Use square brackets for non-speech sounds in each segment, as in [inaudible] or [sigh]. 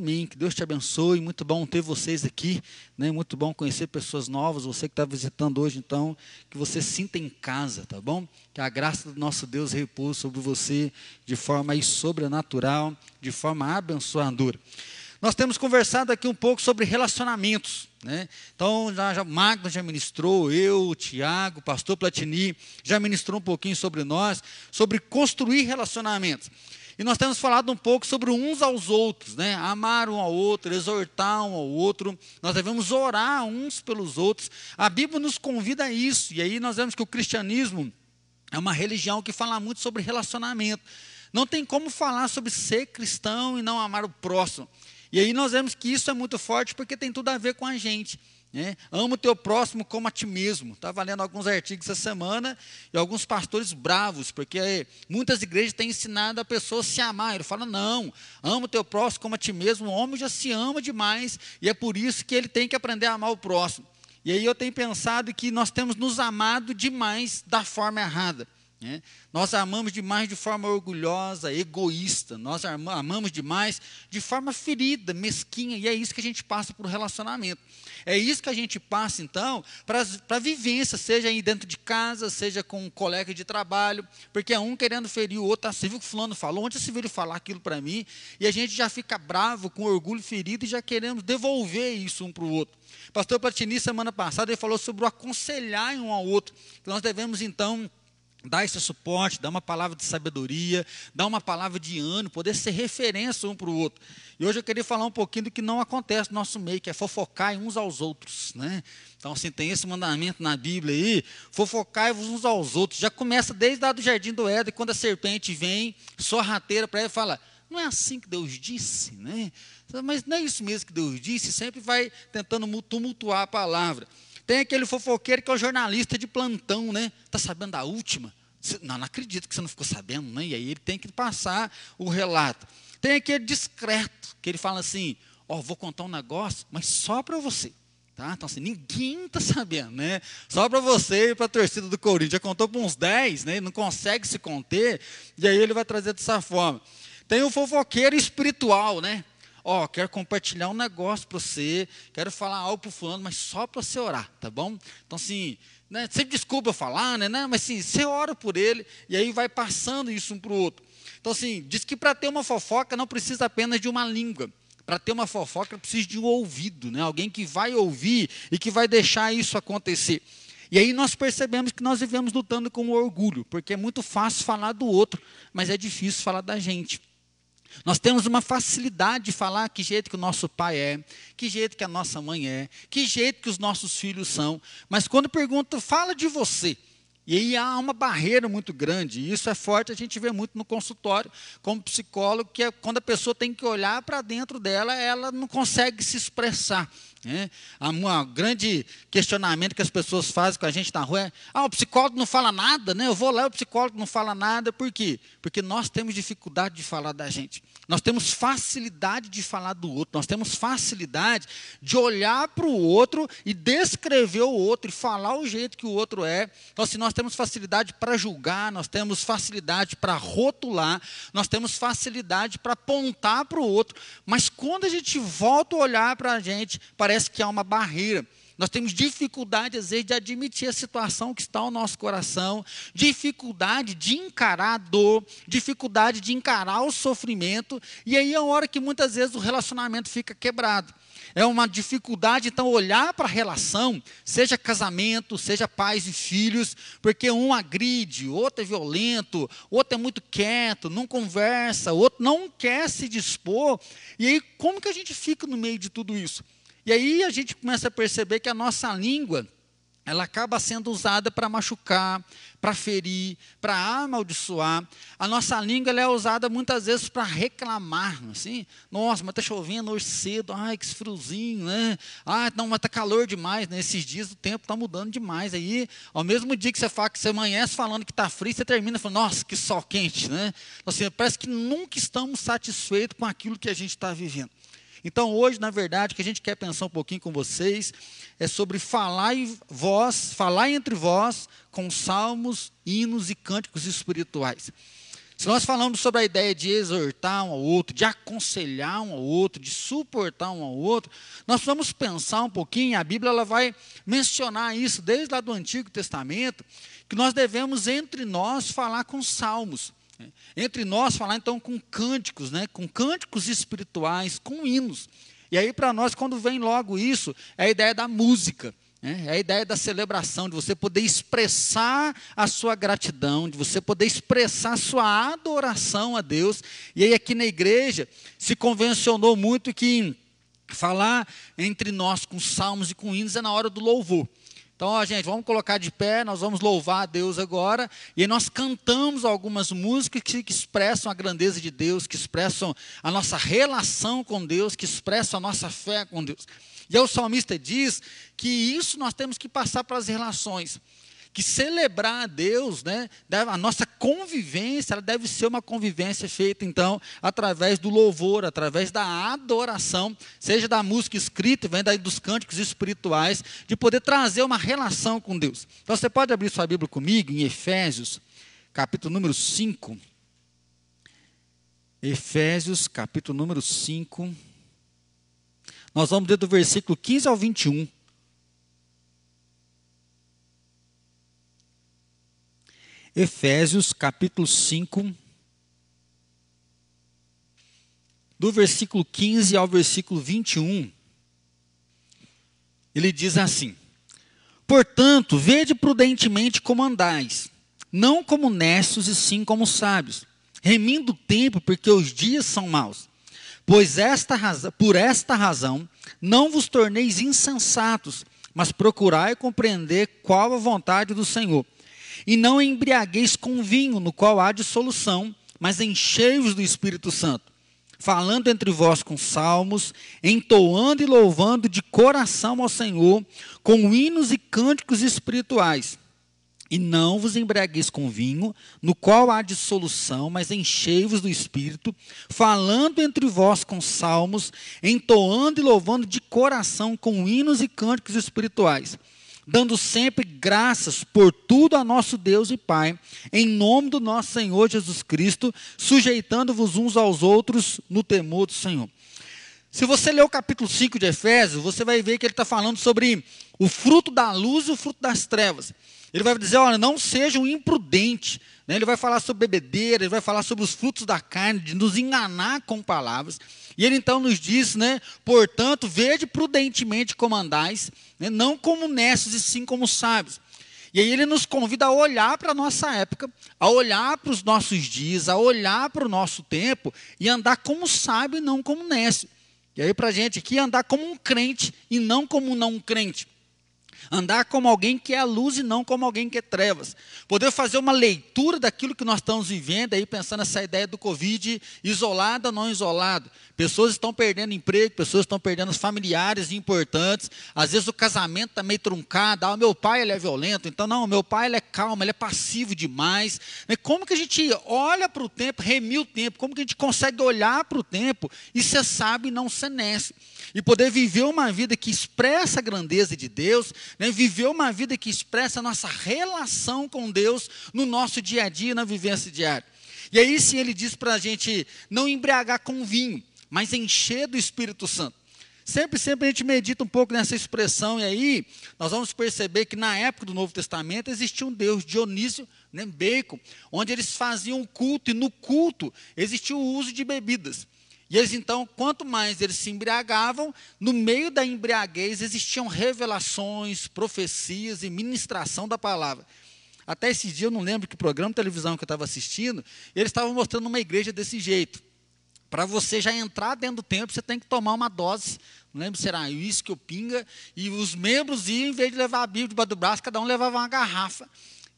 Amém. Que Deus te abençoe. Muito bom ter vocês aqui. Né? Muito bom conhecer pessoas novas. Você que está visitando hoje, então, que você sinta em casa, tá bom? Que a graça do nosso Deus repouse sobre você de forma aí sobrenatural, de forma abençoadora. Nós temos conversado aqui um pouco sobre relacionamentos. Né? Então, já, já, Magno já ministrou, eu, o Tiago, o pastor Platini, já ministrou um pouquinho sobre nós, sobre construir relacionamentos. E nós temos falado um pouco sobre uns aos outros, né? Amar um ao outro, exortar um ao outro. Nós devemos orar uns pelos outros. A Bíblia nos convida a isso. E aí nós vemos que o cristianismo é uma religião que fala muito sobre relacionamento. Não tem como falar sobre ser cristão e não amar o próximo. E aí nós vemos que isso é muito forte porque tem tudo a ver com a gente. Né? Ama o teu próximo como a ti mesmo. Estava lendo alguns artigos essa semana e alguns pastores bravos, porque muitas igrejas têm ensinado a pessoa a se amar. Ele fala: não, ama o teu próximo como a ti mesmo. O homem já se ama demais e é por isso que ele tem que aprender a amar o próximo. E aí eu tenho pensado que nós temos nos amado demais da forma errada. Né? Nós amamos demais de forma orgulhosa, egoísta, nós amamos demais de forma ferida, mesquinha, e é isso que a gente passa por relacionamento. É isso que a gente passa, então, para a vivência, seja aí dentro de casa, seja com um colega de trabalho, porque é um querendo ferir o outro, ah, você viu que fulano falou, onde você viu falar aquilo para mim, e a gente já fica bravo, com orgulho ferido, e já queremos devolver isso um para o outro. Pastor Platini, semana passada, ele falou sobre o aconselhar um ao outro, que nós devemos, então, dar esse suporte, dar uma palavra de sabedoria, dar uma palavra de ânimo, poder ser referência um para o outro. E hoje eu queria falar um pouquinho do que não acontece no nosso meio, que é fofocar uns aos outros. Né? Então, assim, tem esse mandamento na Bíblia aí, fofocar-vos uns aos outros. Já começa desde lá do jardim do Éden, quando a serpente vem, sorrateira para ele e fala, não é assim que Deus disse, né? Mas não é isso mesmo que Deus disse, sempre vai tentando tumultuar a palavra. Tem aquele fofoqueiro que é o jornalista de plantão, né? Está sabendo da última? Não, não acredito que você não ficou sabendo, né? E aí ele tem que passar o relato. Tem aquele discreto, que ele fala assim: Ó, oh, vou contar um negócio, mas só para você. Tá? Então, assim, ninguém está sabendo, né? Só para você e para a torcida do Corinthians. Já contou para uns 10, né? Não consegue se conter, e aí ele vai trazer dessa forma. Tem o fofoqueiro espiritual, né? ó, oh, quero compartilhar um negócio para você, quero falar algo para o fulano, mas só para você orar, tá bom? Então, assim, né, sempre desculpa eu falar, né, né, mas assim, você ora por ele, e aí vai passando isso um para o outro. Então, assim, diz que para ter uma fofoca não precisa apenas de uma língua. Para ter uma fofoca precisa de um ouvido, né? alguém que vai ouvir e que vai deixar isso acontecer. E aí nós percebemos que nós vivemos lutando com o orgulho, porque é muito fácil falar do outro, mas é difícil falar da gente. Nós temos uma facilidade de falar que jeito que o nosso pai é, que jeito que a nossa mãe é, que jeito que os nossos filhos são. Mas quando pergunta, fala de você. E aí há uma barreira muito grande, e isso é forte, a gente vê muito no consultório, como psicólogo, que é quando a pessoa tem que olhar para dentro dela, ela não consegue se expressar. Né? Há um grande questionamento que as pessoas fazem com a gente na rua é: ah, o psicólogo não fala nada, né? Eu vou lá, o psicólogo não fala nada, por quê? Porque nós temos dificuldade de falar da gente. Nós temos facilidade de falar do outro, nós temos facilidade de olhar para o outro e descrever o outro e falar o jeito que o outro é. Então, assim, nós temos facilidade para julgar, nós temos facilidade para rotular, nós temos facilidade para apontar para o outro, mas quando a gente volta a olhar para a gente, parece que há uma barreira. Nós temos dificuldade, às vezes, de admitir a situação que está no nosso coração, dificuldade de encarar a dor, dificuldade de encarar o sofrimento, e aí é a hora que muitas vezes o relacionamento fica quebrado. É uma dificuldade, então, olhar para a relação, seja casamento, seja pais e filhos, porque um agride, outro é violento, outro é muito quieto, não conversa, outro não quer se dispor. E aí, como que a gente fica no meio de tudo isso? E aí a gente começa a perceber que a nossa língua, ela acaba sendo usada para machucar, para ferir, para amaldiçoar. A nossa língua é usada muitas vezes para reclamar, assim. Nossa, mas está chovendo hoje cedo, ai, que friozinho, né? Ah, não, mas está calor demais, né? Esses dias o tempo está mudando demais. Aí, ao mesmo dia que você fala que você amanhece falando que está frio, você termina falando, nossa, que sol quente, né? Assim, parece que nunca estamos satisfeitos com aquilo que a gente está vivendo. Então, hoje, na verdade, o que a gente quer pensar um pouquinho com vocês é sobre falar em vós, falar entre vós com salmos, hinos e cânticos espirituais. Se nós falamos sobre a ideia de exortar um ao outro, de aconselhar um ao outro, de suportar um ao outro, nós vamos pensar um pouquinho, a Bíblia ela vai mencionar isso desde lá do Antigo Testamento, que nós devemos entre nós falar com salmos. Né? Entre nós falar então com cânticos, né? com cânticos espirituais, com hinos. E aí para nós quando vem logo isso, é a ideia da música. Né? É a ideia da celebração, de você poder expressar a sua gratidão, de você poder expressar a sua adoração a Deus. E aí, aqui na igreja, se convencionou muito que falar entre nós com salmos e com hinos é na hora do louvor. Então, ó, gente, vamos colocar de pé, nós vamos louvar a Deus agora. E nós cantamos algumas músicas que, que, expressam a grandeza de Deus, que expressam a nossa relação com Deus, que expressam a nossa fé com Deus. E aí o salmista diz que isso nós temos que passar para as relações. Que celebrar a Deus, né, a nossa convivência, ela deve ser uma convivência feita, então, através do louvor, através da adoração, seja da música escrita, vem daí dos cânticos espirituais, de poder trazer uma relação com Deus. Então, você pode abrir sua Bíblia comigo em Efésios, capítulo número 5. Efésios, capítulo número 5. Nós vamos ler do versículo 15 ao 21. Efésios capítulo 5, do versículo 15 ao versículo 21, ele diz assim: Portanto, vede prudentemente como andais, não como necios e sim como sábios, remindo o tempo, porque os dias são maus. Pois esta razão, por esta razão não vos torneis insensatos, mas procurai compreender qual a vontade do Senhor. E não embriagueis com vinho, no qual há dissolução, mas enchei-vos do Espírito Santo, falando entre vós com salmos, entoando e louvando de coração ao Senhor, com hinos e cânticos espirituais. E não vos embriagueis com vinho, no qual há dissolução, mas enchei-vos do Espírito, falando entre vós com salmos, entoando e louvando de coração com hinos e cânticos espirituais, dando sempre graças por tudo a nosso Deus e Pai, em nome do nosso Senhor Jesus Cristo, sujeitando-vos uns aos outros no temor do Senhor. Se você ler o capítulo 5 de Efésios, você vai ver que ele está falando sobre o fruto da luz e o fruto das trevas. Ele vai dizer: olha, não sejam imprudentes. Né? Ele vai falar sobre bebedeira, ele vai falar sobre os frutos da carne, de nos enganar com palavras. E ele então nos diz, né? Portanto, vede prudentemente como andais, né? não como necios e sim como sábios. E aí ele nos convida a olhar para a nossa época, a olhar para os nossos dias, a olhar para o nosso tempo e andar como sábio e não como nécio. E aí para a gente aqui andar como um crente e não como um não crente. Andar como alguém que é a luz e não como alguém que é trevas. Poder fazer uma leitura daquilo que nós estamos vivendo, aí pensando nessa ideia do Covid, isolado ou não isolado. Pessoas estão perdendo emprego, pessoas estão perdendo familiares importantes. Às vezes o casamento está meio truncado. Ah, meu pai ele é violento, então não, meu pai ele é calmo, ele é passivo demais. Né, como que a gente olha para o tempo, remia o tempo? Como que a gente consegue olhar para o tempo e ser sábio e não ser nécio? E poder viver uma vida que expressa a grandeza de Deus, né? viver uma vida que expressa a nossa relação com Deus no nosso dia a dia, na vivência diária. E aí sim ele diz para a gente não embriagar com vinho, mas encher do Espírito Santo. Sempre, sempre a gente medita um pouco nessa expressão, e aí nós vamos perceber que na época do Novo Testamento existia um Deus, Dionísio né, Bacon, onde eles faziam culto, e no culto existia o uso de bebidas. E eles então, quanto mais eles se embriagavam, no meio da embriaguez existiam revelações, profecias e ministração da palavra. Até esse dia eu não lembro que programa de televisão que eu estava assistindo, eles estavam mostrando uma igreja desse jeito. Para você já entrar dentro do templo, você tem que tomar uma dose, não lembro se era uísque ou pinga, e os membros iam, em vez de levar a Bíblia debaixo do braço, cada um levava uma garrafa.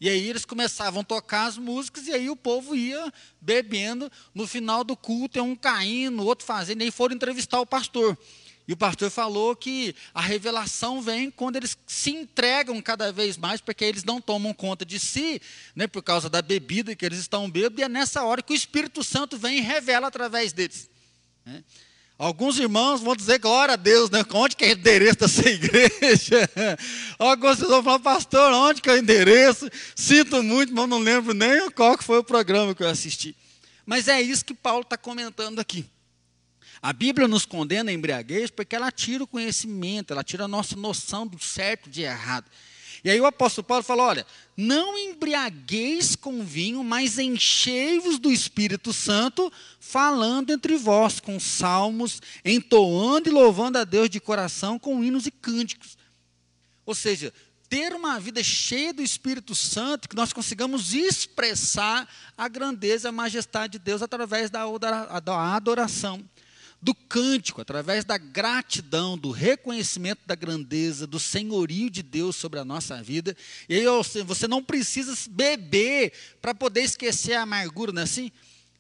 E aí eles começavam a tocar as músicas e aí o povo ia bebendo. No final do culto, é um caindo, outro fazendo. E aí foram entrevistar o pastor. E o pastor falou que a revelação vem quando eles se entregam cada vez mais, porque eles não tomam conta de si, né, por causa da bebida que eles estão bebendo, e é nessa hora que o Espírito Santo vem e revela através deles. Né? Alguns irmãos vão dizer glória a Deus, né? Onde que é o endereço dessa [laughs] igreja? Alguns vão falar, pastor, onde que é o endereço? Sinto muito, mas não lembro nem qual que foi o programa que eu assisti. Mas é isso que Paulo está comentando aqui. A Bíblia nos condena a embriaguez porque ela tira o conhecimento, ela tira a nossa noção do certo e de errado. E aí o apóstolo Paulo fala: olha, não embriagueis com vinho, mas enchei-vos do Espírito Santo, falando entre vós com salmos, entoando e louvando a Deus de coração com hinos e cânticos. Ou seja, ter uma vida cheia do Espírito Santo, que nós consigamos expressar a grandeza a majestade de Deus através da adoração do cântico, através da gratidão, do reconhecimento da grandeza, do senhorio de Deus sobre a nossa vida. E aí você não precisa beber para poder esquecer a amargura, não é assim?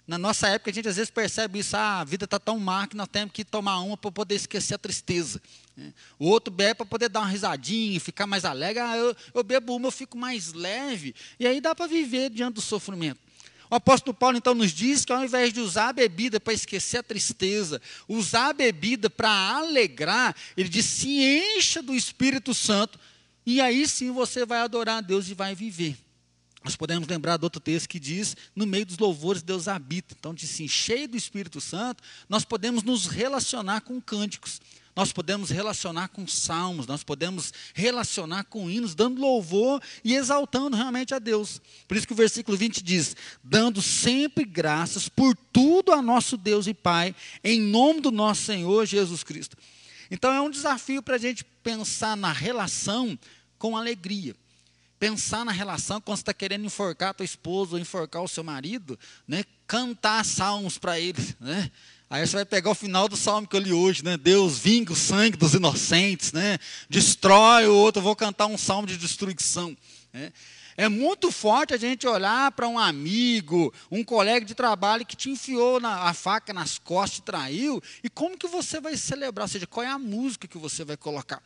Na nossa época, a gente às vezes percebe isso, ah, a vida está tão má que nós temos que tomar uma para poder esquecer a tristeza. Né? O outro bebe para poder dar uma risadinha, ficar mais alegre. Ah, eu, eu bebo uma, eu fico mais leve. E aí dá para viver diante do sofrimento. O apóstolo Paulo então nos diz que ao invés de usar a bebida para esquecer a tristeza, usar a bebida para alegrar, ele diz: se encha do Espírito Santo, e aí sim você vai adorar a Deus e vai viver. Nós podemos lembrar do outro texto que diz: no meio dos louvores Deus habita. Então, de se encher do Espírito Santo, nós podemos nos relacionar com cânticos. Nós podemos relacionar com salmos, nós podemos relacionar com hinos, dando louvor e exaltando realmente a Deus. Por isso que o versículo 20 diz: dando sempre graças por tudo a nosso Deus e Pai, em nome do nosso Senhor Jesus Cristo. Então é um desafio para a gente pensar na relação com alegria. Pensar na relação quando você está querendo enforcar a tua esposa ou enforcar o seu marido, né? cantar salmos para eles. Né? Aí você vai pegar o final do salmo que eu li hoje, né? Deus vinga o sangue dos inocentes, né? Destrói o outro, vou cantar um salmo de destruição. Né? É muito forte a gente olhar para um amigo, um colega de trabalho que te enfiou na, a faca nas costas e traiu, e como que você vai celebrar? Ou seja, qual é a música que você vai colocar?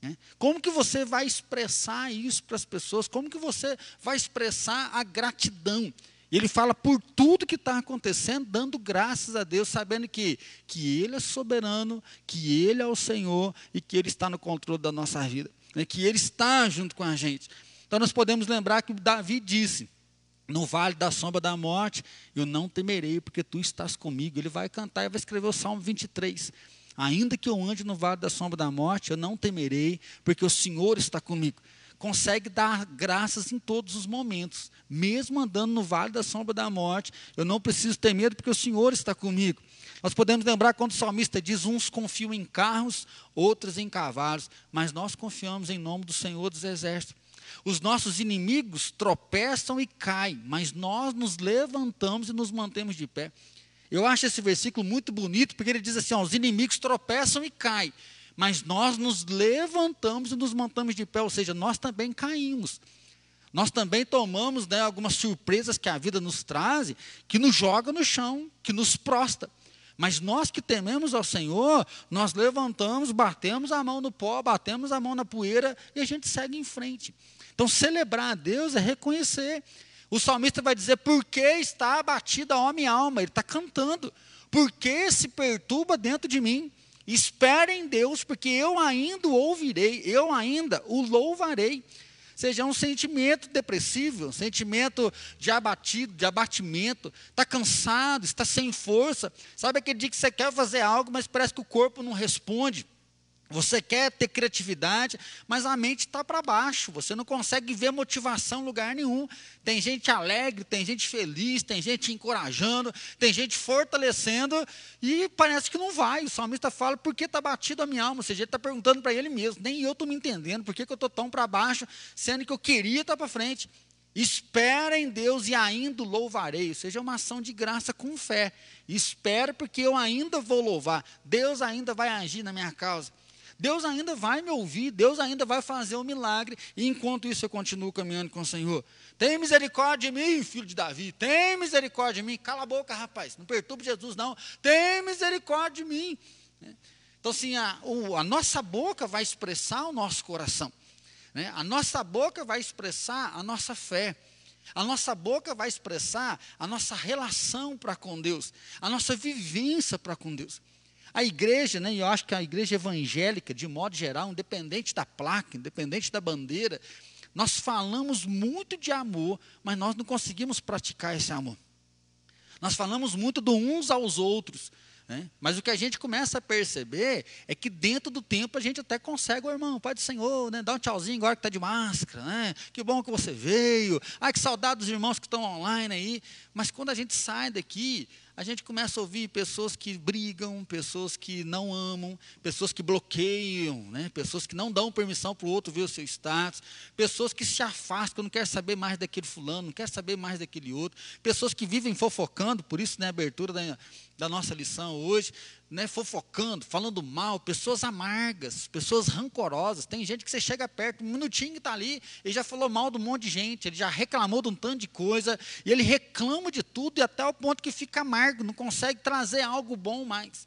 Né? Como que você vai expressar isso para as pessoas? Como que você vai expressar a gratidão? Ele fala por tudo que está acontecendo, dando graças a Deus, sabendo que, que Ele é soberano, que Ele é o Senhor e que Ele está no controle da nossa vida, né? que Ele está junto com a gente. Então nós podemos lembrar que Davi disse: No vale da sombra da morte, eu não temerei, porque tu estás comigo. Ele vai cantar e vai escrever o Salmo 23. Ainda que eu ande no vale da sombra da morte, eu não temerei, porque o Senhor está comigo consegue dar graças em todos os momentos, mesmo andando no vale da sombra da morte. Eu não preciso ter medo porque o Senhor está comigo. Nós podemos lembrar quando o salmista diz: uns confiam em carros, outros em cavalos, mas nós confiamos em nome do Senhor dos Exércitos. Os nossos inimigos tropeçam e caem, mas nós nos levantamos e nos mantemos de pé. Eu acho esse versículo muito bonito, porque ele diz assim: ó, os inimigos tropeçam e caem, mas nós nos levantamos e nos mantamos de pé, ou seja, nós também caímos. Nós também tomamos né, algumas surpresas que a vida nos traz, que nos joga no chão, que nos prosta. Mas nós que tememos ao Senhor, nós levantamos, batemos a mão no pó, batemos a mão na poeira e a gente segue em frente. Então, celebrar a Deus é reconhecer. O salmista vai dizer: por que está abatida a homem alma? Ele está cantando. Por que se perturba dentro de mim? Espere em Deus, porque eu ainda o ouvirei, eu ainda o louvarei. Seja um sentimento depressivo, um sentimento de abatido, de abatimento, está cansado, está sem força. Sabe aquele dia que você quer fazer algo, mas parece que o corpo não responde. Você quer ter criatividade, mas a mente está para baixo. Você não consegue ver motivação em lugar nenhum. Tem gente alegre, tem gente feliz, tem gente encorajando, tem gente fortalecendo e parece que não vai. O salmista fala: por que está batido a minha alma? Ou seja, ele está perguntando para ele mesmo. Nem eu estou me entendendo. Por que, que eu estou tão para baixo, sendo que eu queria estar para frente? Espera em Deus e ainda louvarei. Ou seja, é uma ação de graça com fé. Espera porque eu ainda vou louvar. Deus ainda vai agir na minha causa. Deus ainda vai me ouvir, Deus ainda vai fazer o um milagre, e enquanto isso eu continuo caminhando com o Senhor. Tem misericórdia de mim, filho de Davi, tem misericórdia de mim. Cala a boca, rapaz, não perturbe Jesus, não. Tem misericórdia de mim. Então, assim, a, a nossa boca vai expressar o nosso coração. Né? A nossa boca vai expressar a nossa fé. A nossa boca vai expressar a nossa relação para com Deus, a nossa vivência para com Deus. A igreja, né, eu acho que a igreja evangélica, de modo geral, independente da placa, independente da bandeira, nós falamos muito de amor, mas nós não conseguimos praticar esse amor. Nós falamos muito do uns aos outros. Né? Mas o que a gente começa a perceber é que dentro do tempo a gente até consegue, o irmão, Pai do Senhor, né? dá um tchauzinho agora que está de máscara, né? que bom que você veio, ai que saudade dos irmãos que estão online aí. Mas quando a gente sai daqui, a gente começa a ouvir pessoas que brigam, pessoas que não amam, pessoas que bloqueiam, né? pessoas que não dão permissão para o outro ver o seu status, pessoas que se afastam, não quer saber mais daquele fulano, não quer saber mais daquele outro, pessoas que vivem fofocando, por isso na né, abertura da, da nossa lição hoje, né, fofocando, falando mal, pessoas amargas, pessoas rancorosas. Tem gente que você chega perto, um minutinho que está ali, ele já falou mal de um monte de gente, ele já reclamou de um tanto de coisa, e ele reclama de tudo, e até o ponto que fica amargo, não consegue trazer algo bom mais.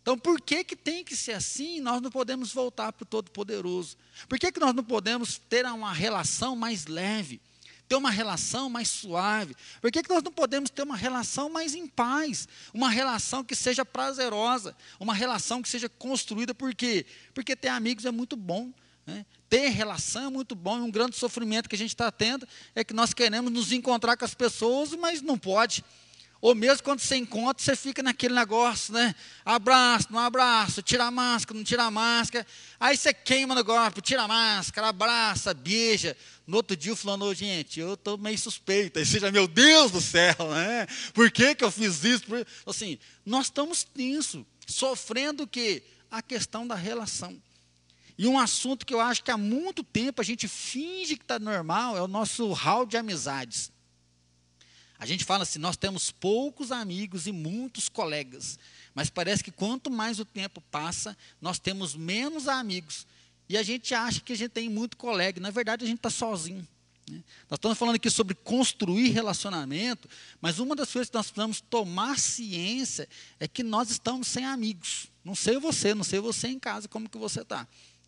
Então, por que, que tem que ser assim? Nós não podemos voltar para o Todo-Poderoso. Por que, que nós não podemos ter uma relação mais leve? Ter uma relação mais suave? Por que, que nós não podemos ter uma relação mais em paz? Uma relação que seja prazerosa, uma relação que seja construída, por quê? Porque ter amigos é muito bom. Né? Ter relação é muito bom, e um grande sofrimento que a gente está tendo é que nós queremos nos encontrar com as pessoas, mas não pode. Ou mesmo quando você encontra, você fica naquele negócio, né? Abraço, não abraço, tira a máscara, não tira a máscara. Aí você queima no golpe, tira a máscara, abraça, beija. No outro dia o fulano, gente, eu estou meio suspeita. Aí seja, meu Deus do céu, né? Por que, que eu fiz isso? Assim, nós estamos nisso, sofrendo o quê? A questão da relação. E um assunto que eu acho que há muito tempo a gente finge que está normal é o nosso hall de amizades. A gente fala assim, nós temos poucos amigos e muitos colegas, mas parece que quanto mais o tempo passa, nós temos menos amigos. E a gente acha que a gente tem muito colega, na verdade a gente está sozinho. Né? Nós estamos falando aqui sobre construir relacionamento, mas uma das coisas que nós precisamos tomar ciência é que nós estamos sem amigos. Não sei você, não sei você em casa como que você está.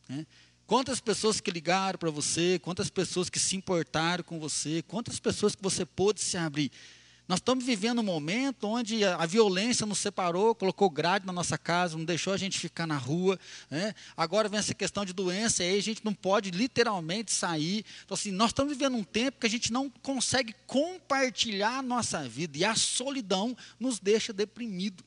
Né? Quantas pessoas que ligaram para você, quantas pessoas que se importaram com você, quantas pessoas que você pôde se abrir. Nós estamos vivendo um momento onde a, violência nos separou, colocou grade na nossa casa, não deixou a gente ficar na rua. Né? Agora vem essa questão de doença, aí a gente não pode literalmente sair. Então, assim, nós estamos vivendo um tempo que a gente não consegue compartilhar a nossa vida, e a solidão nos deixa deprimido.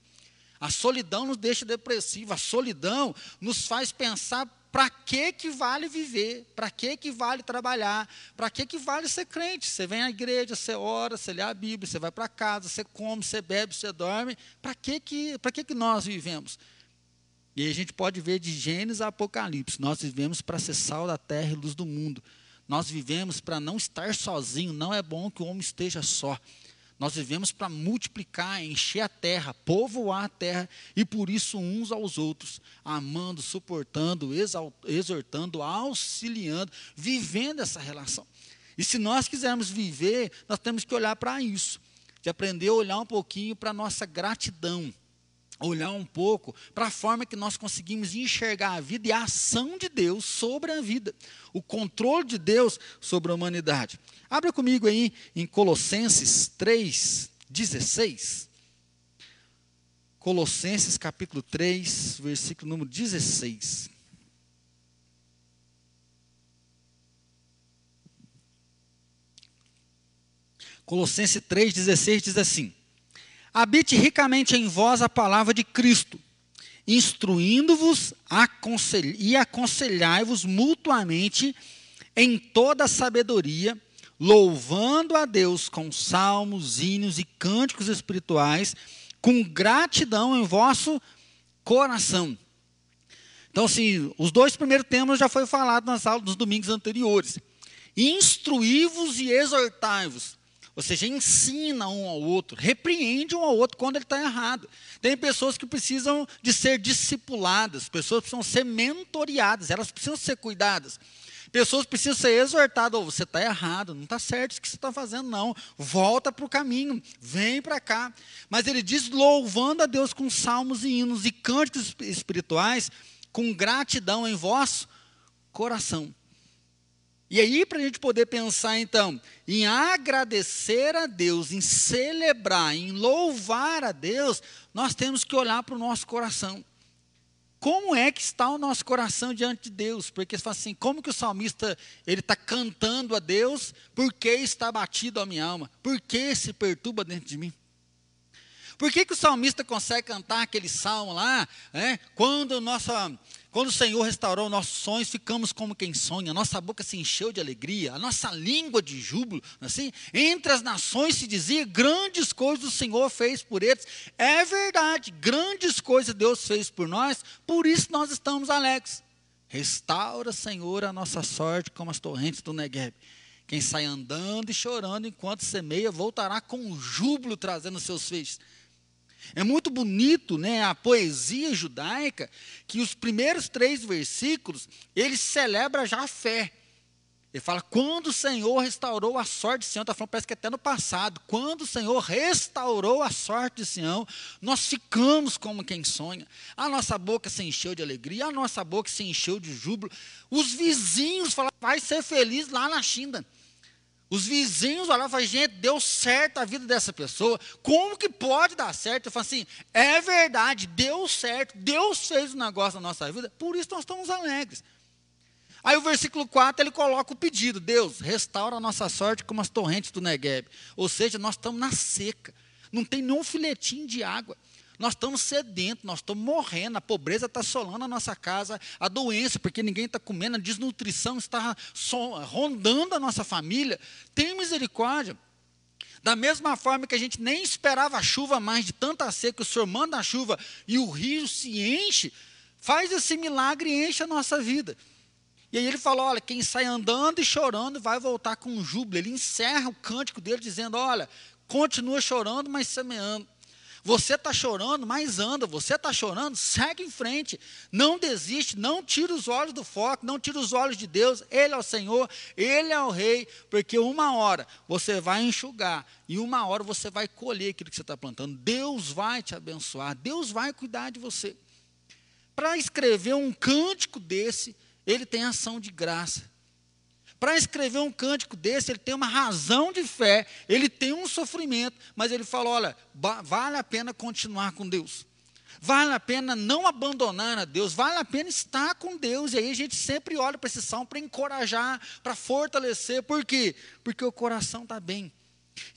A solidão nos deixa depressivo, a solidão nos faz pensar para que que vale viver? Para que que vale trabalhar? Para que que vale ser crente? Você vem à igreja, você ora, você lê a Bíblia, você vai para casa, você come, você bebe, você dorme. Para que que, para que que nós vivemos? E aí a gente pode ver de Gênesis a Apocalipse. Nós vivemos para ser sal da terra e luz do mundo. Nós vivemos para não estar sozinho. Não é bom que o homem esteja só. Nós vivemos para multiplicar, encher a terra, povoar a terra, e por isso uns aos outros, amando, suportando, exortando, auxiliando, vivendo essa relação. E se nós quisermos viver, nós temos que olhar para isso, de aprender a olhar um pouquinho para a nossa gratidão olhar um pouco para a forma que nós conseguimos enxergar a vida e a ação de Deus sobre a vida, o controle de Deus sobre a humanidade. Abra comigo aí em Colossenses 3, 16. Colossenses capítulo 3, versículo número 16. Colossenses 3,16 diz assim: Habite ricamente em vós a palavra de Cristo, instruindo-vos e aconselhai-vos mutuamente em toda sabedoria, louvando a Deus com salmos, hinos e cânticos espirituais, com gratidão em vosso coração. Então, assim, os dois primeiros temas já foi falado nas aulas dos domingos anteriores. Instruí-vos e exortai-vos ou seja, ensina um ao outro, repreende um ao outro quando ele está errado. Tem pessoas que precisam de ser discipuladas, pessoas precisam ser mentoriadas, elas precisam ser cuidadas. Pessoas precisam ser exortadas, oh, você está errado, não está certo o que você está fazendo, não. Volta para o caminho, vem para cá. Mas ele diz, louvando a Deus com salmos e hinos e cânticos espirituais, com gratidão em vosso coração. E aí, para a gente poder pensar, então, em agradecer a Deus, em celebrar, em louvar a Deus, nós temos que olhar para o nosso coração. Como é que está o nosso coração diante de Deus? Porque você fala assim, como que o salmista ele está cantando a Deus? Por que está batido a minha alma? Por que se perturba dentro de mim? Por que, que o salmista consegue cantar aquele salmo lá? É? Quando, nossa, quando o Senhor restaurou nossos sonhos, ficamos como quem sonha, nossa boca se encheu de alegria, a nossa língua de júbilo. É assim, entre as nações se dizia: grandes coisas o Senhor fez por eles. É verdade, grandes coisas Deus fez por nós, por isso nós estamos alegres. Restaura, Senhor, a nossa sorte como as torrentes do Negueb. Quem sai andando e chorando enquanto semeia, voltará com júbilo trazendo seus feixes. É muito bonito, né, a poesia judaica, que os primeiros três versículos, ele celebra já a fé. Ele fala, quando o Senhor restaurou a sorte de Sião, está falando, parece que até no passado, quando o Senhor restaurou a sorte de Sião, nós ficamos como quem sonha. A nossa boca se encheu de alegria, a nossa boca se encheu de júbilo. Os vizinhos falaram, vai ser feliz lá na China. Os vizinhos olhavam e falavam, gente, deu certo a vida dessa pessoa. Como que pode dar certo? Eu falo assim, é verdade, deu certo. Deus fez um negócio na nossa vida, por isso nós estamos alegres. Aí o versículo 4 ele coloca o pedido: Deus, restaura a nossa sorte como as torrentes do Negueb. Ou seja, nós estamos na seca, não tem nenhum filetinho de água. Nós estamos sedentos, nós estamos morrendo, a pobreza está assolando a nossa casa, a doença, porque ninguém está comendo, a desnutrição está rondando a nossa família. Tem misericórdia. Da mesma forma que a gente nem esperava a chuva mais de tanta seca, o Senhor manda a chuva e o rio se enche, faz esse milagre e enche a nossa vida. E aí ele falou: olha, quem sai andando e chorando vai voltar com júbilo. Ele encerra o cântico dele dizendo: olha, continua chorando, mas semeando. Você está chorando, mas anda. Você está chorando, segue em frente. Não desiste, não tira os olhos do foco, não tira os olhos de Deus. Ele é o Senhor, Ele é o Rei, porque uma hora você vai enxugar e uma hora você vai colher aquilo que você está plantando. Deus vai te abençoar, Deus vai cuidar de você. Para escrever um cântico desse, ele tem ação de graça. Para escrever um cântico desse, ele tem uma razão de fé, ele tem um sofrimento, mas ele fala: olha, vale a pena continuar com Deus. Vale a pena não abandonar a Deus, vale a pena estar com Deus. E aí a gente sempre olha para esse salmo para encorajar, para fortalecer. Por quê? Porque o coração está bem.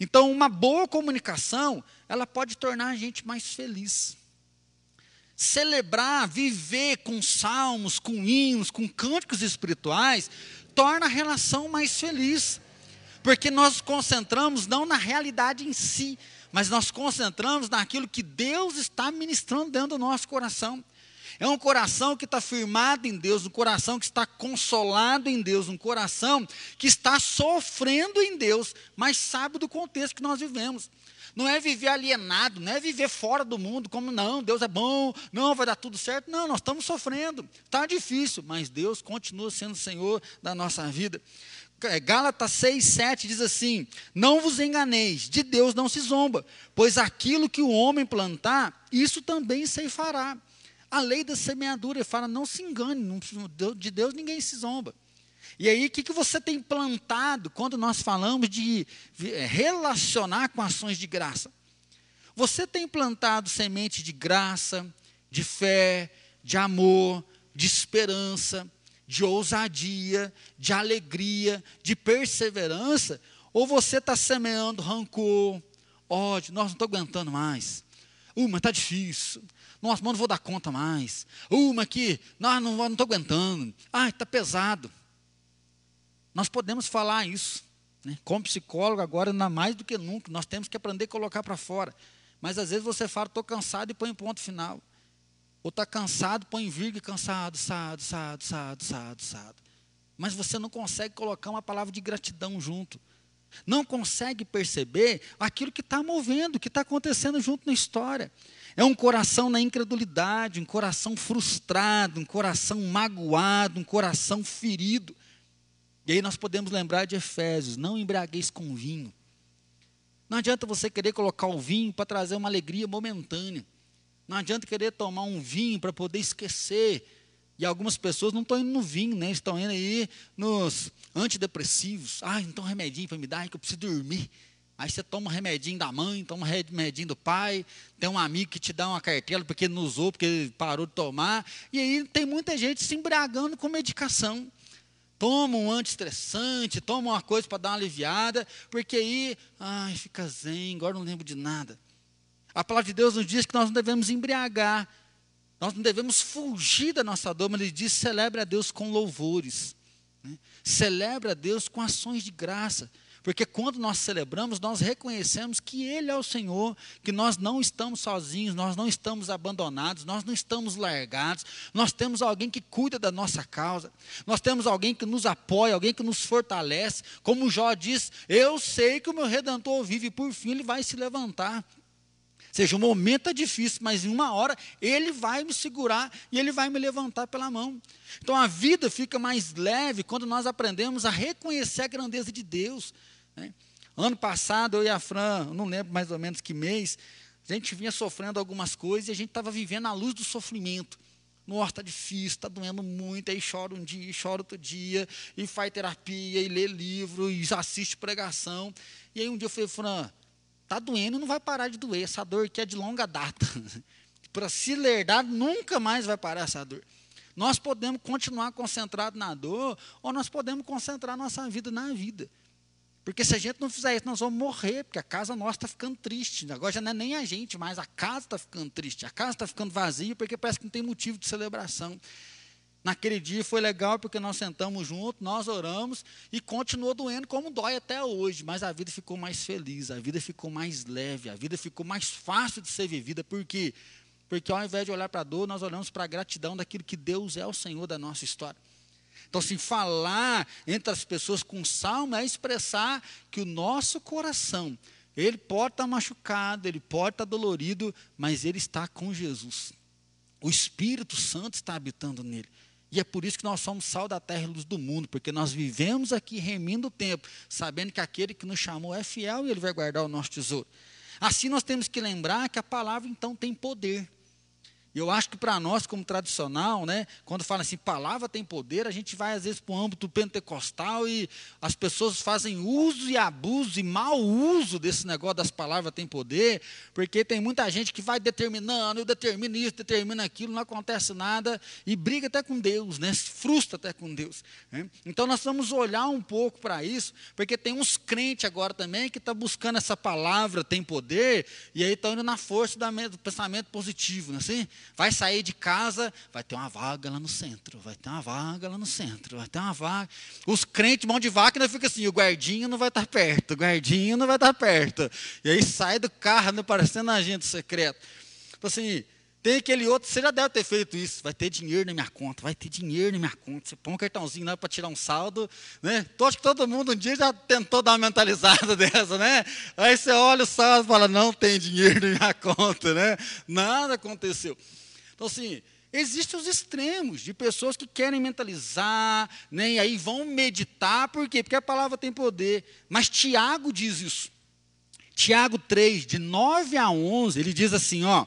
Então, uma boa comunicação, ela pode tornar a gente mais feliz celebrar, viver com salmos, com hinos, com cânticos espirituais, torna a relação mais feliz. Porque nós concentramos não na realidade em si, mas nós concentramos naquilo que Deus está ministrando dentro do nosso coração. É um coração que está firmado em Deus, um coração que está consolado em Deus, um coração que está sofrendo em Deus, mas sabe do contexto que nós vivemos. Não é viver alienado, não é viver fora do mundo, como não, Deus é bom, não, vai dar tudo certo. Não, nós estamos sofrendo, está difícil, mas Deus continua sendo Senhor da nossa vida. É, Gálatas 6, 7 diz assim: Não vos enganeis, de Deus não se zomba, pois aquilo que o homem plantar, isso também se fará. A lei da semeadura, ele fala: não se engane, de Deus ninguém se zomba. E aí, o que, que você tem plantado quando nós falamos de é, relacionar com ações de graça? Você tem plantado semente de graça, de fé, de amor, de esperança, de ousadia, de alegria, de perseverança? Ou você está semeando rancor, ódio, nós não estou aguentando mais. Uh, mas está difícil. Nossa, mas não vou dar conta mais. Mas aqui, não, não estou aguentando. Ai, está pesado. Nós podemos falar isso. Né? Como psicólogo, agora, ainda mais do que nunca, nós temos que aprender a colocar para fora. Mas às vezes você fala, estou cansado e põe ponto final. Ou está cansado, põe vírgula, cansado, sado, sado, sado, sado, sado. Mas você não consegue colocar uma palavra de gratidão junto. Não consegue perceber aquilo que está movendo, que está acontecendo junto na história. É um coração na incredulidade, um coração frustrado, um coração magoado, um coração ferido. E aí nós podemos lembrar de Efésios: não embriagueis com vinho. Não adianta você querer colocar o vinho para trazer uma alegria momentânea. Não adianta querer tomar um vinho para poder esquecer. E algumas pessoas não estão indo no vinho, né? Estão indo aí nos antidepressivos. Ah, então um remedinho para me dar, que eu preciso dormir. Aí você toma um remedinho da mãe, toma um remedinho do pai, tem um amigo que te dá uma cartela porque não usou, porque parou de tomar. E aí tem muita gente se embriagando com medicação toma um antiestressante, toma uma coisa para dar uma aliviada, porque aí, ai, fica zen, agora não lembro de nada. A palavra de Deus nos diz que nós não devemos embriagar, nós não devemos fugir da nossa dor, mas ele diz: celebre a Deus com louvores, né? celebre a Deus com ações de graça. Porque quando nós celebramos, nós reconhecemos que Ele é o Senhor, que nós não estamos sozinhos, nós não estamos abandonados, nós não estamos largados, nós temos alguém que cuida da nossa causa, nós temos alguém que nos apoia, alguém que nos fortalece. Como Jó diz: Eu sei que o meu redentor vive, e por fim ele vai se levantar seja, o momento é difícil, mas em uma hora ele vai me segurar e ele vai me levantar pela mão. Então a vida fica mais leve quando nós aprendemos a reconhecer a grandeza de Deus. Né? Ano passado, eu e a Fran, não lembro mais ou menos que mês, a gente vinha sofrendo algumas coisas e a gente estava vivendo a luz do sofrimento. Nossa, está difícil, está doendo muito, aí chora um dia, chora outro dia, e faz terapia, e lê livro, e assiste pregação. E aí um dia eu falei, Fran, Está doendo, não vai parar de doer. Essa dor aqui é de longa data. [laughs] Para se lerdar, nunca mais vai parar essa dor. Nós podemos continuar concentrados na dor, ou nós podemos concentrar nossa vida na vida. Porque se a gente não fizer isso, nós vamos morrer, porque a casa nossa está ficando triste. Agora já não é nem a gente, mas a casa está ficando triste. A casa está ficando vazia, porque parece que não tem motivo de celebração. Naquele dia foi legal porque nós sentamos juntos, nós oramos e continuou doendo como dói até hoje, mas a vida ficou mais feliz, a vida ficou mais leve, a vida ficou mais fácil de ser vivida. Por quê? Porque ao invés de olhar para a dor, nós olhamos para a gratidão daquilo que Deus é o Senhor da nossa história. Então, assim, falar entre as pessoas com salmo é expressar que o nosso coração, ele pode estar machucado, ele pode estar dolorido, mas ele está com Jesus. O Espírito Santo está habitando nele. E é por isso que nós somos sal da terra e luz do mundo, porque nós vivemos aqui remindo o tempo, sabendo que aquele que nos chamou é fiel e ele vai guardar o nosso tesouro. Assim nós temos que lembrar que a palavra então tem poder. E eu acho que para nós, como tradicional, né, quando fala assim, palavra tem poder, a gente vai às vezes para o âmbito pentecostal e as pessoas fazem uso e abuso e mau uso desse negócio das palavras tem poder, porque tem muita gente que vai determinando, eu determino isso, determino aquilo, não acontece nada e briga até com Deus, né, se frustra até com Deus. Né? Então nós vamos olhar um pouco para isso, porque tem uns crentes agora também que estão tá buscando essa palavra tem poder e aí estão indo na força do pensamento positivo, não é assim? Vai sair de casa, vai ter uma vaga lá no centro, vai ter uma vaga lá no centro, vai ter uma vaga. Os crentes mão de vaca ainda fica assim, o guardinha não vai estar perto, o guardinha não vai estar perto. E aí sai do carro, né, parecendo agente secreto. Então assim, tem aquele outro, você já deve ter feito isso. Vai ter dinheiro na minha conta, vai ter dinheiro na minha conta. Você põe um cartãozinho lá para tirar um saldo. Né? Acho que todo mundo um dia já tentou dar uma mentalizada [laughs] dessa, né? Aí você olha o saldo e fala, não tem dinheiro na minha [laughs] conta, né? Nada aconteceu. Então, assim, existem os extremos de pessoas que querem mentalizar, né, e aí vão meditar, por quê? Porque a palavra tem poder. Mas Tiago diz isso. Tiago 3, de 9 a 11, ele diz assim: ó.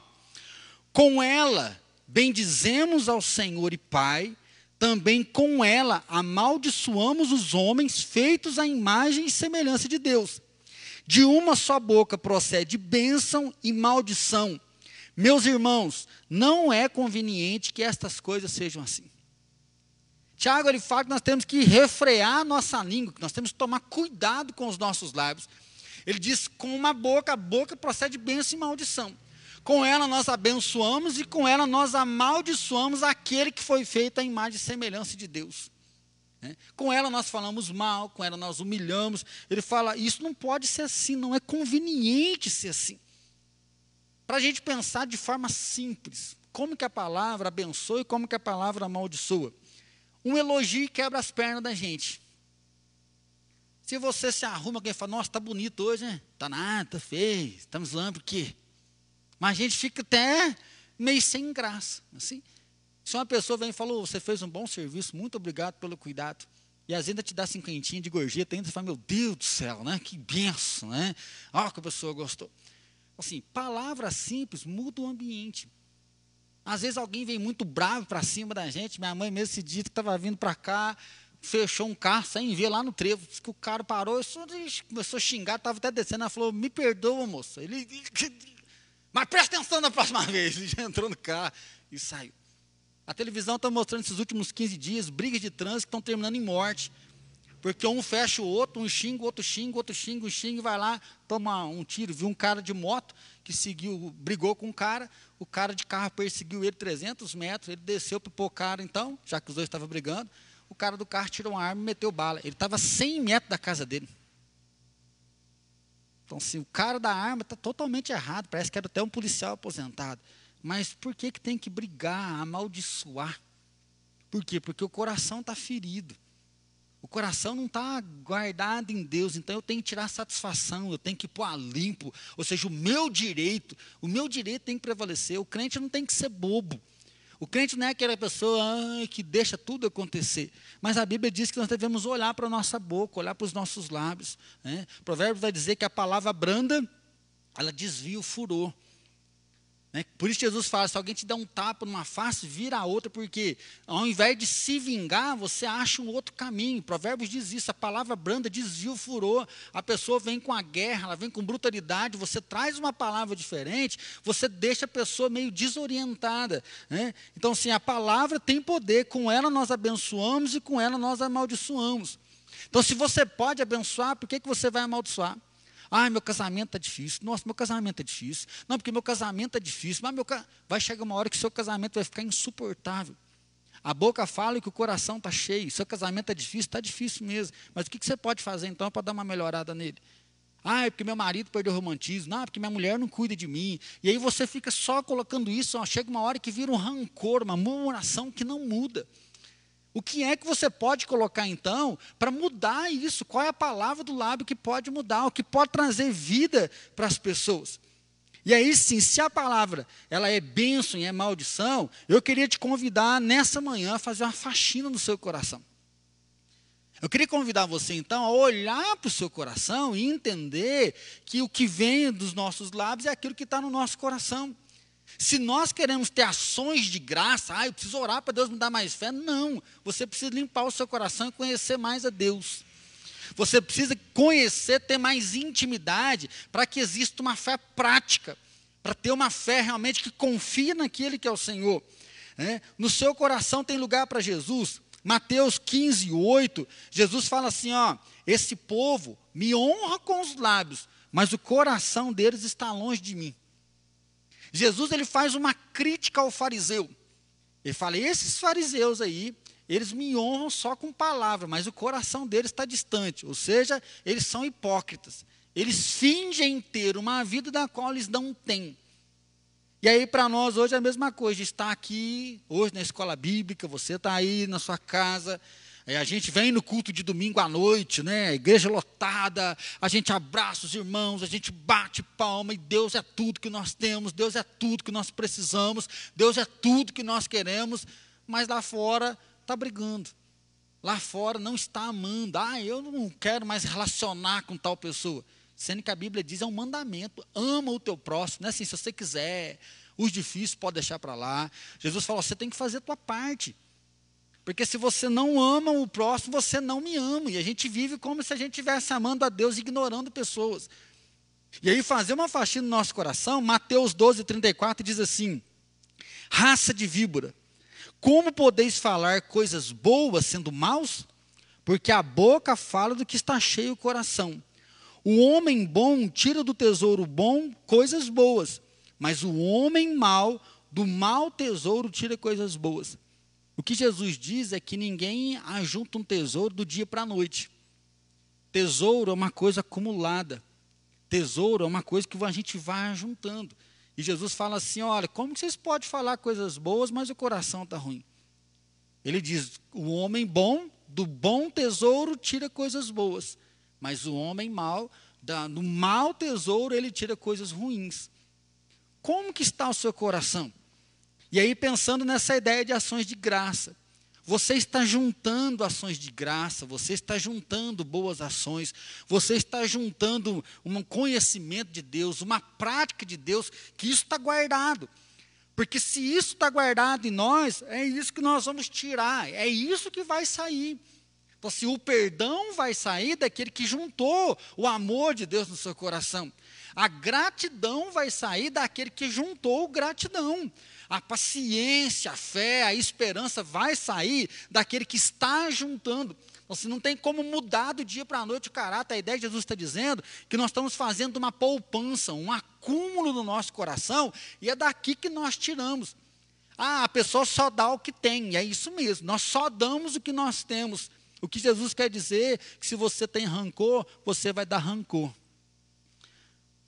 Com ela bendizemos ao Senhor e Pai, também com ela amaldiçoamos os homens feitos à imagem e semelhança de Deus. De uma só boca procede bênção e maldição. Meus irmãos, não é conveniente que estas coisas sejam assim. Tiago ele fala que nós temos que refrear a nossa língua, que nós temos que tomar cuidado com os nossos lábios. Ele diz: com uma boca, a boca procede bênção e maldição. Com ela nós abençoamos e com ela nós amaldiçoamos aquele que foi feito à imagem e semelhança de Deus. Né? Com ela nós falamos mal, com ela nós humilhamos. Ele fala: isso não pode ser assim, não é conveniente ser assim. Para a gente pensar de forma simples, como que a palavra abençoa e como que a palavra amaldiçoa. Um elogio quebra as pernas da gente. Se você se arruma, alguém fala, nossa, está bonito hoje, né? Está nada, está feio, estamos zoando por quê? Mas a gente fica até meio sem graça. Assim. Se uma pessoa vem e fala, você fez um bom serviço, muito obrigado pelo cuidado. E às vezes ainda te dá cinquentinha de gorjeta, ainda você fala, meu Deus do céu, né? que benção, né? Olha que a pessoa gostou. Assim, palavras simples mudam o ambiente. Às vezes alguém vem muito bravo para cima da gente. Minha mãe mesmo se disse que estava vindo para cá, fechou um carro sem ver lá no trevo. Disse que o cara parou, começou a xingar, estava até descendo. Ela falou, me perdoa, moça. Ele mas presta atenção na próxima [laughs] vez. Ele já entrou no carro e saiu. A televisão está mostrando esses últimos 15 dias brigas de trânsito que estão terminando em morte. Porque um fecha o outro, um xinga, outro xinga, outro xinga, um xinga vai lá, toma um tiro. Viu um cara de moto que seguiu, brigou com um cara, o cara de carro perseguiu ele 300 metros, ele desceu para o cara então, já que os dois estavam brigando, o cara do carro tirou uma arma e meteu bala. Ele estava 100 metros da casa dele. Então, assim, o cara da arma está totalmente errado, parece que era até um policial aposentado. Mas por que, que tem que brigar, amaldiçoar? Por quê? Porque o coração está ferido. O coração não está guardado em Deus, então eu tenho que tirar satisfação, eu tenho que pôr a limpo, ou seja, o meu direito, o meu direito tem que prevalecer. O crente não tem que ser bobo. O crente não é aquela pessoa ah, que deixa tudo acontecer. Mas a Bíblia diz que nós devemos olhar para a nossa boca, olhar para os nossos lábios. Né? O provérbio vai dizer que a palavra branda, ela desvia o furor. Né? Por isso Jesus fala, se alguém te dá um tapa numa face, vira a outra, porque ao invés de se vingar, você acha um outro caminho. Provérbios diz isso, a palavra branda desvia o furor. A pessoa vem com a guerra, ela vem com brutalidade, você traz uma palavra diferente, você deixa a pessoa meio desorientada. Né? Então, sim, a palavra tem poder, com ela nós abençoamos e com ela nós amaldiçoamos. Então, se você pode abençoar, por que, que você vai amaldiçoar? Ah, meu casamento está difícil. Nossa, meu casamento é difícil. Não, porque meu casamento é difícil. Mas meu ca... vai chegar uma hora que seu casamento vai ficar insuportável. A boca fala que o coração está cheio. Seu casamento é difícil, está difícil mesmo. Mas o que, que você pode fazer então para dar uma melhorada nele? Ah, é porque meu marido perdeu o romantismo. Não, é porque minha mulher não cuida de mim. E aí você fica só colocando isso. Ó, chega uma hora que vira um rancor, uma murmuração que não muda. O que é que você pode colocar então para mudar isso? Qual é a palavra do lábio que pode mudar, o que pode trazer vida para as pessoas? E aí sim, se a palavra ela é bênção e é maldição, eu queria te convidar nessa manhã a fazer uma faxina no seu coração. Eu queria convidar você então a olhar para o seu coração e entender que o que vem dos nossos lábios é aquilo que está no nosso coração. Se nós queremos ter ações de graça, ah, eu preciso orar para Deus me dar mais fé. Não, você precisa limpar o seu coração e conhecer mais a Deus. Você precisa conhecer, ter mais intimidade, para que exista uma fé prática, para ter uma fé realmente que confia naquele que é o Senhor. É? No seu coração tem lugar para Jesus. Mateus 15, 8, Jesus fala assim: ó, esse povo me honra com os lábios, mas o coração deles está longe de mim. Jesus ele faz uma crítica ao fariseu. Ele fala: esses fariseus aí, eles me honram só com palavra, mas o coração deles está distante. Ou seja, eles são hipócritas. Eles fingem ter uma vida da qual eles não têm. E aí, para nós, hoje é a mesma coisa. Está aqui, hoje na escola bíblica, você está aí na sua casa, é, a gente vem no culto de domingo à noite, né? Igreja lotada, a gente abraça os irmãos, a gente bate palma e Deus é tudo que nós temos, Deus é tudo que nós precisamos, Deus é tudo que nós queremos, mas lá fora está brigando. Lá fora não está amando. Ah, eu não quero mais relacionar com tal pessoa. Sendo que a Bíblia diz é um mandamento: ama o teu próximo, né? Assim, se você quiser, os difíceis pode deixar para lá. Jesus falou: você tem que fazer a tua parte. Porque se você não ama o próximo, você não me ama. E a gente vive como se a gente estivesse amando a Deus ignorando pessoas. E aí, fazer uma faxina no nosso coração, Mateus 12, 34 diz assim: Raça de víbora, como podeis falar coisas boas sendo maus? Porque a boca fala do que está cheio o coração. O homem bom tira do tesouro bom coisas boas, mas o homem mau do mau tesouro tira coisas boas. O que Jesus diz é que ninguém ajunta um tesouro do dia para a noite. Tesouro é uma coisa acumulada. Tesouro é uma coisa que a gente vai juntando. E Jesus fala assim: olha, como vocês podem falar coisas boas, mas o coração está ruim? Ele diz: o homem bom, do bom tesouro, tira coisas boas, mas o homem mau, do mau tesouro, ele tira coisas ruins. Como que está o seu coração? E aí, pensando nessa ideia de ações de graça, você está juntando ações de graça, você está juntando boas ações, você está juntando um conhecimento de Deus, uma prática de Deus, que isso está guardado. Porque se isso está guardado em nós, é isso que nós vamos tirar, é isso que vai sair. Então, se o perdão vai sair daquele que juntou o amor de Deus no seu coração, a gratidão vai sair daquele que juntou gratidão a paciência, a fé, a esperança vai sair daquele que está juntando. Se não tem como mudar do dia para a noite o caráter, a ideia que Jesus está dizendo que nós estamos fazendo uma poupança, um acúmulo no nosso coração, e é daqui que nós tiramos. Ah, a pessoa só dá o que tem, é isso mesmo, nós só damos o que nós temos. O que Jesus quer dizer é que se você tem rancor, você vai dar rancor.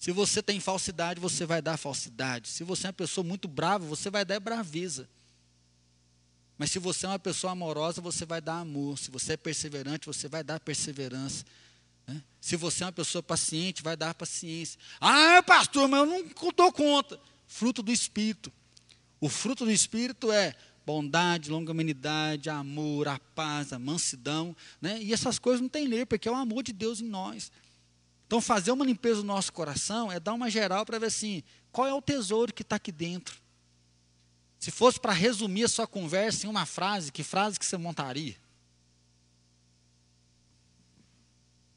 Se você tem falsidade, você vai dar falsidade. Se você é uma pessoa muito brava, você vai dar braveza. Mas se você é uma pessoa amorosa, você vai dar amor. Se você é perseverante, você vai dar perseverança. Né? Se você é uma pessoa paciente, vai dar paciência. Ah, pastor, mas eu não dou conta. Fruto do Espírito. O fruto do Espírito é bondade, longanimidade, amor, a paz, a mansidão. Né? E essas coisas não tem lei, porque é o amor de Deus em nós. Então, fazer uma limpeza no nosso coração é dar uma geral para ver assim, qual é o tesouro que está aqui dentro. Se fosse para resumir a sua conversa em uma frase, que frase que você montaria?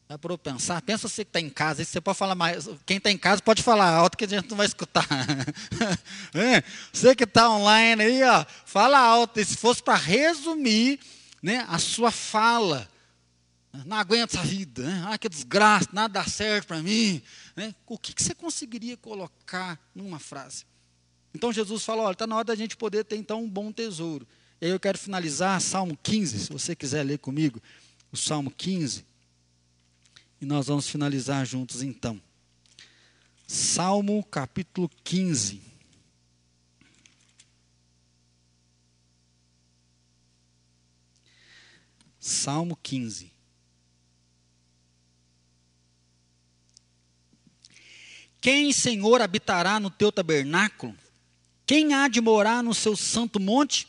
Dá para eu pensar? Pensa você que está em casa, você pode falar mais. Quem está em casa pode falar alto que a gente não vai escutar. [laughs] você que está online aí, ó, fala alto. E se fosse para resumir né, a sua fala, não aguento essa vida, né? ah, que desgraça, nada dá certo para mim. Né? O que, que você conseguiria colocar numa frase? Então Jesus fala: olha, está na hora da gente poder ter então um bom tesouro. E aí eu quero finalizar Salmo 15, se você quiser ler comigo, o Salmo 15. E nós vamos finalizar juntos então. Salmo capítulo 15. Salmo 15. Quem, Senhor, habitará no teu tabernáculo? Quem há de morar no seu santo monte?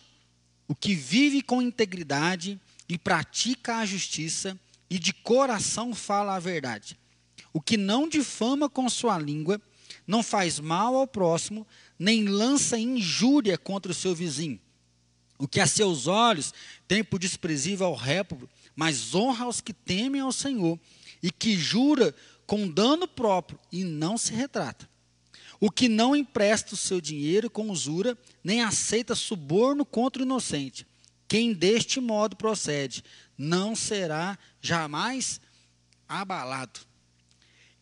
O que vive com integridade e pratica a justiça e de coração fala a verdade. O que não difama com sua língua, não faz mal ao próximo, nem lança injúria contra o seu vizinho. O que a seus olhos tem por desprezível ao réprobo, mas honra os que temem ao Senhor, e que jura com dano próprio e não se retrata. O que não empresta o seu dinheiro com usura, nem aceita suborno contra o inocente. Quem deste modo procede, não será jamais abalado.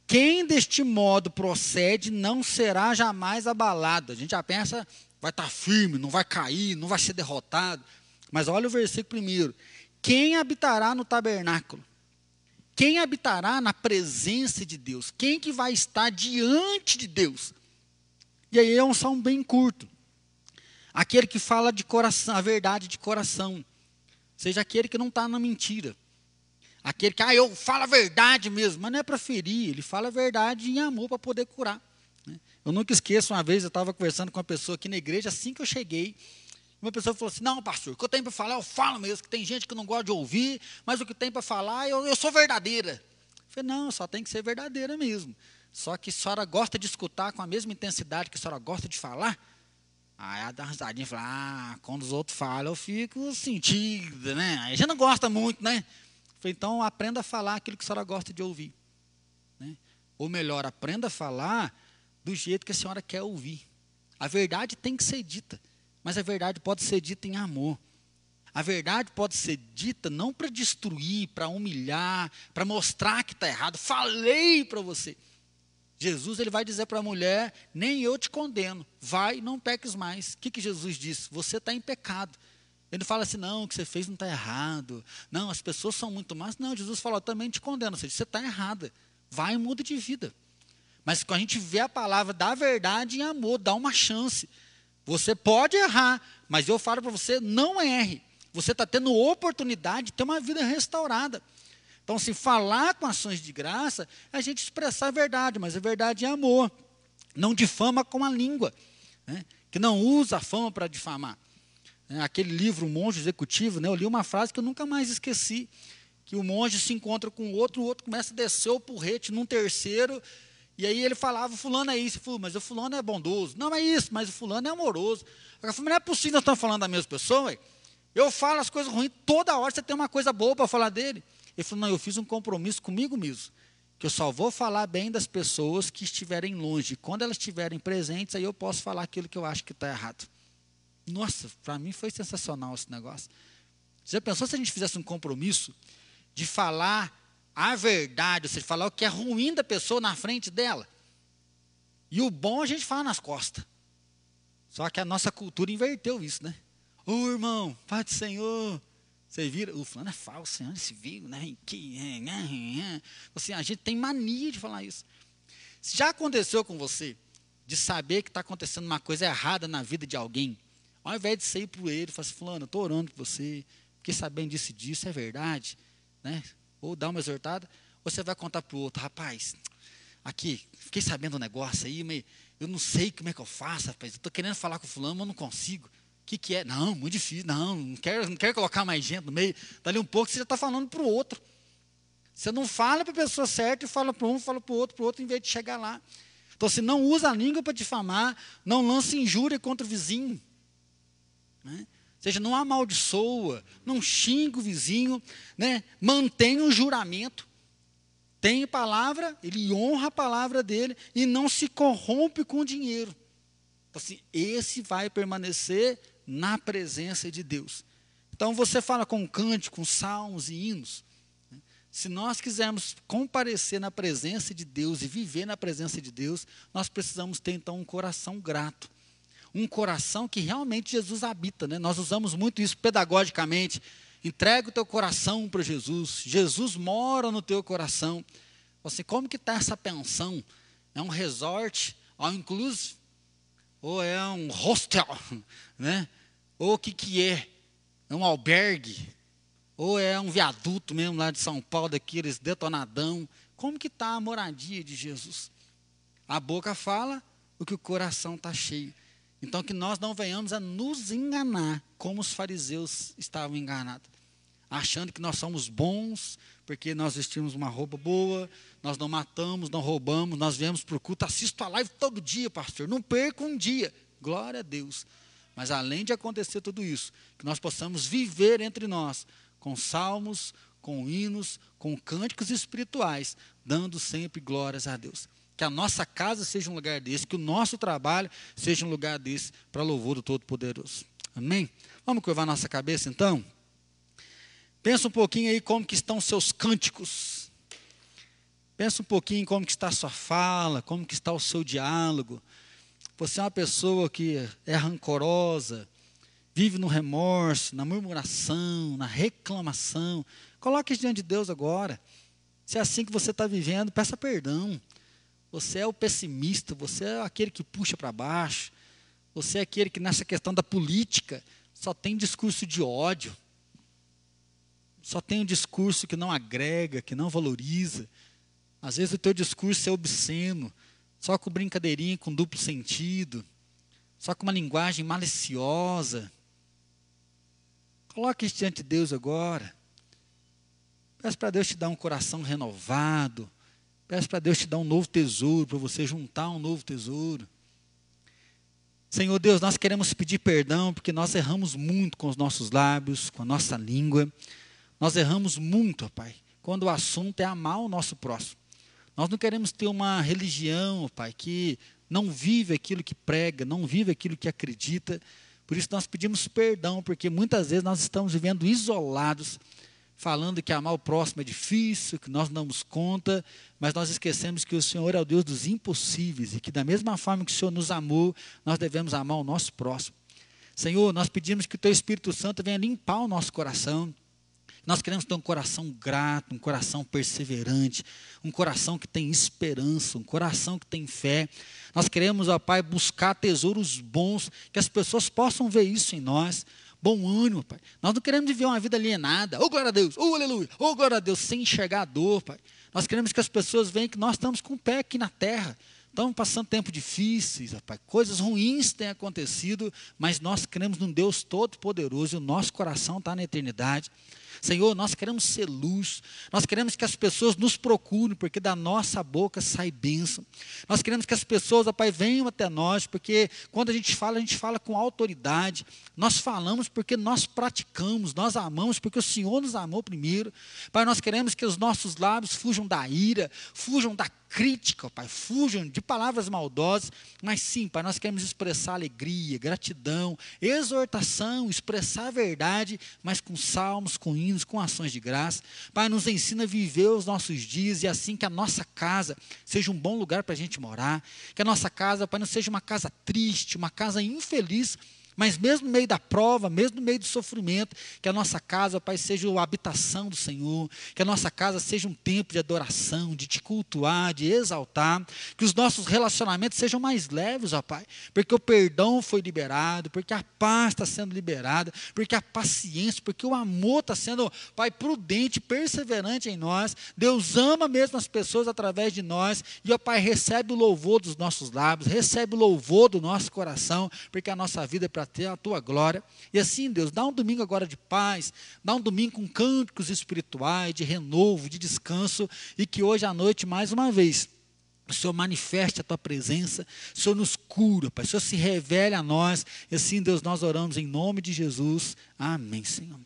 Quem deste modo procede, não será jamais abalado. A gente já pensa, vai estar firme, não vai cair, não vai ser derrotado. Mas olha o versículo primeiro. Quem habitará no tabernáculo? Quem habitará na presença de Deus? Quem que vai estar diante de Deus? E aí é um salmo bem curto. Aquele que fala de coração, a verdade de coração. Seja aquele que não está na mentira. Aquele que, ah, eu falo a verdade mesmo. Mas não é para ferir, ele fala a verdade em amor para poder curar. Né? Eu nunca esqueço, uma vez eu estava conversando com uma pessoa aqui na igreja, assim que eu cheguei, uma pessoa falou assim: Não, pastor, o que eu tenho para falar, eu falo mesmo, que tem gente que não gosta de ouvir, mas o que tem para falar, eu, eu sou verdadeira. Eu falei: Não, só tem que ser verdadeira mesmo. Só que a senhora gosta de escutar com a mesma intensidade que a senhora gosta de falar? Aí ela dá uma risadinha e fala, ah, quando os outros falam, eu fico sentido, né? Aí a gente não gosta muito, né? falei, então aprenda a falar aquilo que a senhora gosta de ouvir. Né? Ou melhor, aprenda a falar do jeito que a senhora quer ouvir. A verdade tem que ser dita, mas a verdade pode ser dita em amor. A verdade pode ser dita não para destruir, para humilhar, para mostrar que está errado. Falei para você. Jesus ele vai dizer para a mulher: nem eu te condeno, vai, não peques mais. O que, que Jesus disse? Você está em pecado. Ele não fala assim, não, o que você fez não está errado. Não, as pessoas são muito más. Não, Jesus falou, também te condeno. Você está errada. Vai e muda de vida. Mas quando a gente vê a palavra da verdade em amor, dá uma chance. Você pode errar, mas eu falo para você, não erre. Você está tendo oportunidade de ter uma vida restaurada. Então, se falar com ações de graça, é a gente expressar a verdade, mas a verdade é amor. Não difama com a língua, né? que não usa a fama para difamar. É, aquele livro, O Monge Executivo, né? eu li uma frase que eu nunca mais esqueci, que o monge se encontra com o outro, o outro começa a descer o porrete num terceiro, e aí ele falava, fulano é isso, falou, mas o fulano é bondoso. Não é isso, mas o fulano é amoroso. Eu falei, não é possível nós estamos falando da mesma pessoa, eu falo as coisas ruins, toda hora você tem uma coisa boa para falar dele. Ele falou: não, eu fiz um compromisso comigo mesmo, que eu só vou falar bem das pessoas que estiverem longe. Quando elas estiverem presentes, aí eu posso falar aquilo que eu acho que está errado. Nossa, para mim foi sensacional esse negócio. Você pensou se a gente fizesse um compromisso de falar a verdade, ou seja, falar o que é ruim da pessoa na frente dela. E o bom a gente fala nas costas. Só que a nossa cultura inverteu isso, né? Ô oh, irmão, Pai do Senhor. Você vira, o fulano é falso, Senhor, esse vivo, né? Que, é? Assim, a gente tem mania de falar isso. Já aconteceu com você de saber que está acontecendo uma coisa errada na vida de alguém, ao invés de sair para ele e falar assim, fulano, eu estou orando por você, fiquei sabendo disso e disso, é verdade, né? Ou dar uma exortada, ou você vai contar para o outro, rapaz, aqui, fiquei sabendo um negócio aí, mas eu não sei como é que eu faço, rapaz, estou querendo falar com o fulano, mas não consigo. O que, que é? Não, muito difícil, não, não quero, não quero colocar mais gente no meio. Dali um pouco você já está falando para o outro. Você não fala para a pessoa certa e fala para um, fala para o outro, para o outro, em vez de chegar lá. Então, você não usa a língua para difamar, não lança injúria contra o vizinho. Né? Seja, não amaldiçoa, não xinga o vizinho, né? mantém o juramento. Tem palavra, ele honra a palavra dele e não se corrompe com dinheiro. Então, assim, esse vai permanecer na presença de Deus. Então, você fala com cântico, com salmos e hinos. Né? Se nós quisermos comparecer na presença de Deus e viver na presença de Deus, nós precisamos ter então um coração grato. Um coração que realmente Jesus habita. Né? Nós usamos muito isso pedagogicamente. Entrega o teu coração para Jesus. Jesus mora no teu coração. Assim, como que está essa pensão? É um resort, all inclusive? Ou é um hostel? [laughs] Né? Ou o que, que é? É um albergue? Ou é um viaduto mesmo lá de São Paulo, daqueles detonadão? Como que está a moradia de Jesus? A boca fala o que o coração está cheio. Então que nós não venhamos a nos enganar, como os fariseus estavam enganados achando que nós somos bons, porque nós vestimos uma roupa boa, nós não matamos, não roubamos, nós viemos para o culto, assisto a live todo dia, pastor, não perco um dia. Glória a Deus. Mas além de acontecer tudo isso, que nós possamos viver entre nós com salmos, com hinos, com cânticos espirituais, dando sempre glórias a Deus. Que a nossa casa seja um lugar desse, que o nosso trabalho seja um lugar desse, para louvor do Todo-Poderoso. Amém? Vamos curvar nossa cabeça então? Pensa um pouquinho aí como que estão seus cânticos. Pensa um pouquinho como que está a sua fala, como que está o seu diálogo. Você é uma pessoa que é rancorosa, vive no remorso, na murmuração, na reclamação. Coloque diante de Deus agora. Se é assim que você está vivendo, peça perdão. Você é o pessimista, você é aquele que puxa para baixo. Você é aquele que nessa questão da política só tem discurso de ódio só tem um discurso que não agrega, que não valoriza. Às vezes o teu discurso é obsceno, só com brincadeirinha com duplo sentido, só com uma linguagem maliciosa. Coloque isso diante de Deus agora. Peça para Deus te dar um coração renovado. Peça para Deus te dar um novo tesouro, para você juntar um novo tesouro. Senhor Deus, nós queremos pedir perdão porque nós erramos muito com os nossos lábios, com a nossa língua. Nós erramos muito, Pai, quando o assunto é amar o nosso próximo. Nós não queremos ter uma religião, Pai, que não vive aquilo que prega, não vive aquilo que acredita. Por isso nós pedimos perdão, porque muitas vezes nós estamos vivendo isolados, falando que amar o próximo é difícil, que nós não damos conta, mas nós esquecemos que o Senhor é o Deus dos impossíveis e que da mesma forma que o Senhor nos amou, nós devemos amar o nosso próximo. Senhor, nós pedimos que o Teu Espírito Santo venha limpar o nosso coração, nós queremos ter um coração grato, um coração perseverante, um coração que tem esperança, um coração que tem fé. Nós queremos, ó Pai, buscar tesouros bons, que as pessoas possam ver isso em nós. Bom ânimo, Pai. Nós não queremos viver uma vida alienada. Oh, glória a Deus. Oh, aleluia. Oh, glória a Deus. Sem enxergar a dor, Pai. Nós queremos que as pessoas vejam que nós estamos com o pé aqui na terra. Estamos passando tempos difíceis, rapaz. coisas ruins têm acontecido, mas nós cremos num Deus todo-poderoso e o nosso coração está na eternidade. Senhor, nós queremos ser luz, nós queremos que as pessoas nos procurem, porque da nossa boca sai bênção. Nós queremos que as pessoas, ó Pai, venham até nós, porque quando a gente fala, a gente fala com autoridade. Nós falamos porque nós praticamos, nós amamos porque o Senhor nos amou primeiro. Pai, nós queremos que os nossos lábios fujam da ira, fujam da crítica, Pai, fujam de palavras maldosas, mas sim, Pai, nós queremos expressar alegria, gratidão, exortação, expressar a verdade, mas com salmos, com hinos, com ações de graça. Pai, nos ensina a viver os nossos dias e assim que a nossa casa seja um bom lugar para a gente morar, que a nossa casa, Pai, não seja uma casa triste, uma casa infeliz, mas mesmo no meio da prova, mesmo no meio do sofrimento, que a nossa casa, Pai, seja a habitação do Senhor, que a nossa casa seja um tempo de adoração, de te cultuar, de exaltar, que os nossos relacionamentos sejam mais leves, ó Pai, porque o perdão foi liberado, porque a paz está sendo liberada, porque a paciência, porque o amor está sendo, Pai, prudente, perseverante em nós. Deus ama mesmo as pessoas através de nós, e ó Pai, recebe o louvor dos nossos lábios, recebe o louvor do nosso coração, porque a nossa vida é para ter a tua glória. E assim, Deus, dá um domingo agora de paz, dá um domingo com cânticos espirituais, de renovo, de descanso, e que hoje à noite, mais uma vez, o Senhor manifeste a tua presença, o Senhor nos cura, Pai, o Senhor se revele a nós, e assim, Deus, nós oramos em nome de Jesus. Amém, Senhor.